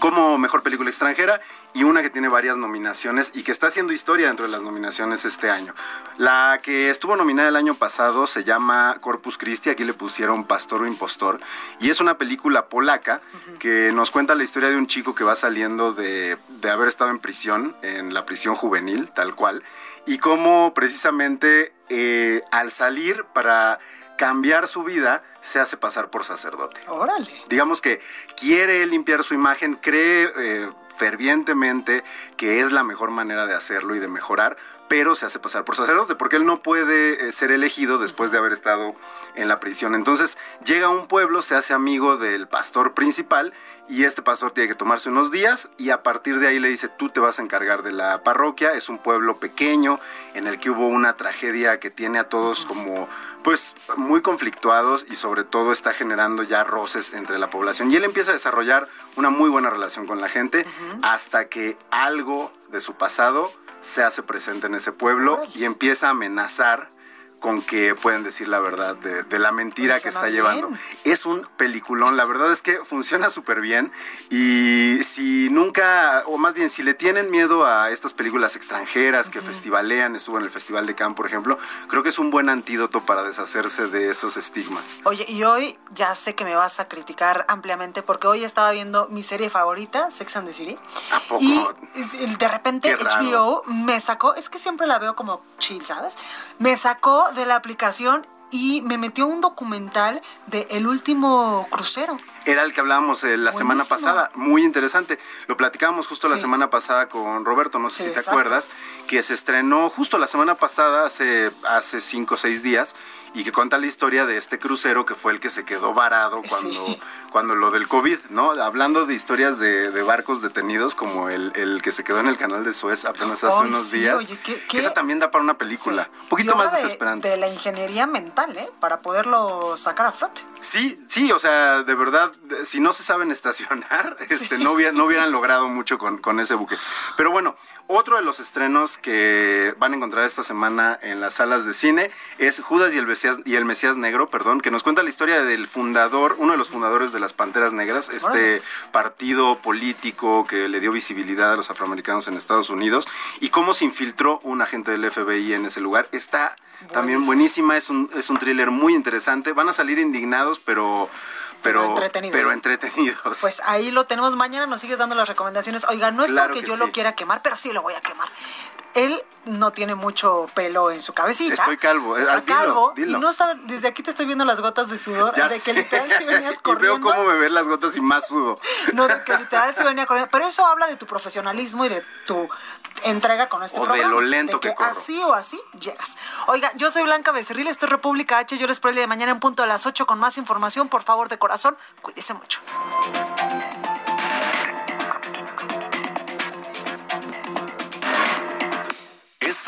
como mejor película extranjera y una que tiene varias nominaciones y que está haciendo historia dentro de las nominaciones este año. La que estuvo nominada el año pasado se llama Corpus Christi, aquí le pusieron Pastor o Impostor, y es una película polaca que nos cuenta la historia de un chico que va saliendo de, de haber estado en prisión, en la prisión juvenil, tal cual, y cómo precisamente eh, al salir para cambiar su vida, se hace pasar por sacerdote. Órale. Digamos que quiere limpiar su imagen, cree eh, fervientemente que es la mejor manera de hacerlo y de mejorar, pero se hace pasar por sacerdote, porque él no puede eh, ser elegido después de haber estado en la prisión. Entonces llega a un pueblo, se hace amigo del pastor principal y este pastor tiene que tomarse unos días y a partir de ahí le dice, tú te vas a encargar de la parroquia, es un pueblo pequeño en el que hubo una tragedia que tiene a todos como pues muy conflictuados y sobre todo está generando ya roces entre la población. Y él empieza a desarrollar una muy buena relación con la gente hasta que algo de su pasado se hace presente en ese pueblo y empieza a amenazar con que pueden decir la verdad de, la mentira que está llevando. Es un peliculón, la verdad es que funciona súper bien y si nunca, o más bien si le tienen miedo a estas películas extranjeras que festivalean, estuvo en el Festival de Cannes, por ejemplo, creo que es un buen antídoto para deshacerse de esos estigmas. Oye, y hoy ya sé que me vas a criticar ampliamente porque hoy estaba viendo mi serie favorita, Sex and the City. ¿A poco? Y de repente. HBO me sacó, es que siempre la veo como chill, ¿sabes? Me sacó de la aplicación y me metió un documental de El último crucero. Era el que hablábamos eh, la semana Buenísimo. pasada, muy interesante. Lo platicábamos justo la Sí. semana pasada con Roberto, no sé Sí, si te exacto. acuerdas, que se estrenó justo la semana pasada, hace, hace cinco o seis días, y que cuenta la historia de este crucero que fue el que se quedó varado cuando, cuando lo del COVID, ¿no? Hablando de historias de, de barcos detenidos, como el, el que se quedó en el canal de Suez apenas hace Ay, unos sí, días. oye, qué- qué- Esa también da para una película. Un poquito más de- desesperante. De, la ingeniería mental, ¿eh? Para poderlo sacar a flote. Sí, sí, o sea, de verdad, si no se saben estacionar, este, no, hubieran, no hubieran logrado mucho con, con ese buque. Pero bueno, otro de los estrenos que van a encontrar esta semana en las salas de cine es Judas y el Mesías, y el Mesías Negro, perdón, que nos cuenta la historia del fundador, uno de los fundadores de las Panteras Negras, este partido político que le dio visibilidad a los afroamericanos en Estados Unidos y cómo se infiltró un agente del FBI en ese lugar. Está también buenísima, es un, es un thriller muy interesante. Van a salir indignados, pero... Pero, Pero entretenidos. pero entretenidos. Pues ahí lo tenemos. Mañana nos sigues dando las recomendaciones. Oiga, no es Claro porque que yo sí. lo quiera quemar, pero sí lo voy a quemar. Él no tiene mucho pelo en su cabecita. Estoy calvo, eh, Está ah, dilo, calvo. dilo. Y no sabe, desde aquí te estoy viendo las gotas de sudor. Ya de que literal si venías y veo corriendo. cómo me ven las gotas y más sudo. No, de que literal si venía corriendo. Pero eso habla de tu profesionalismo y de tu entrega con este O de lo lento de que corro. así o así llegas. Oiga, yo soy Blanca Becerril, esto es República H. Yo les espero el día de mañana en punto a las 8 con más información. Por favor, de corazón, cuídese mucho.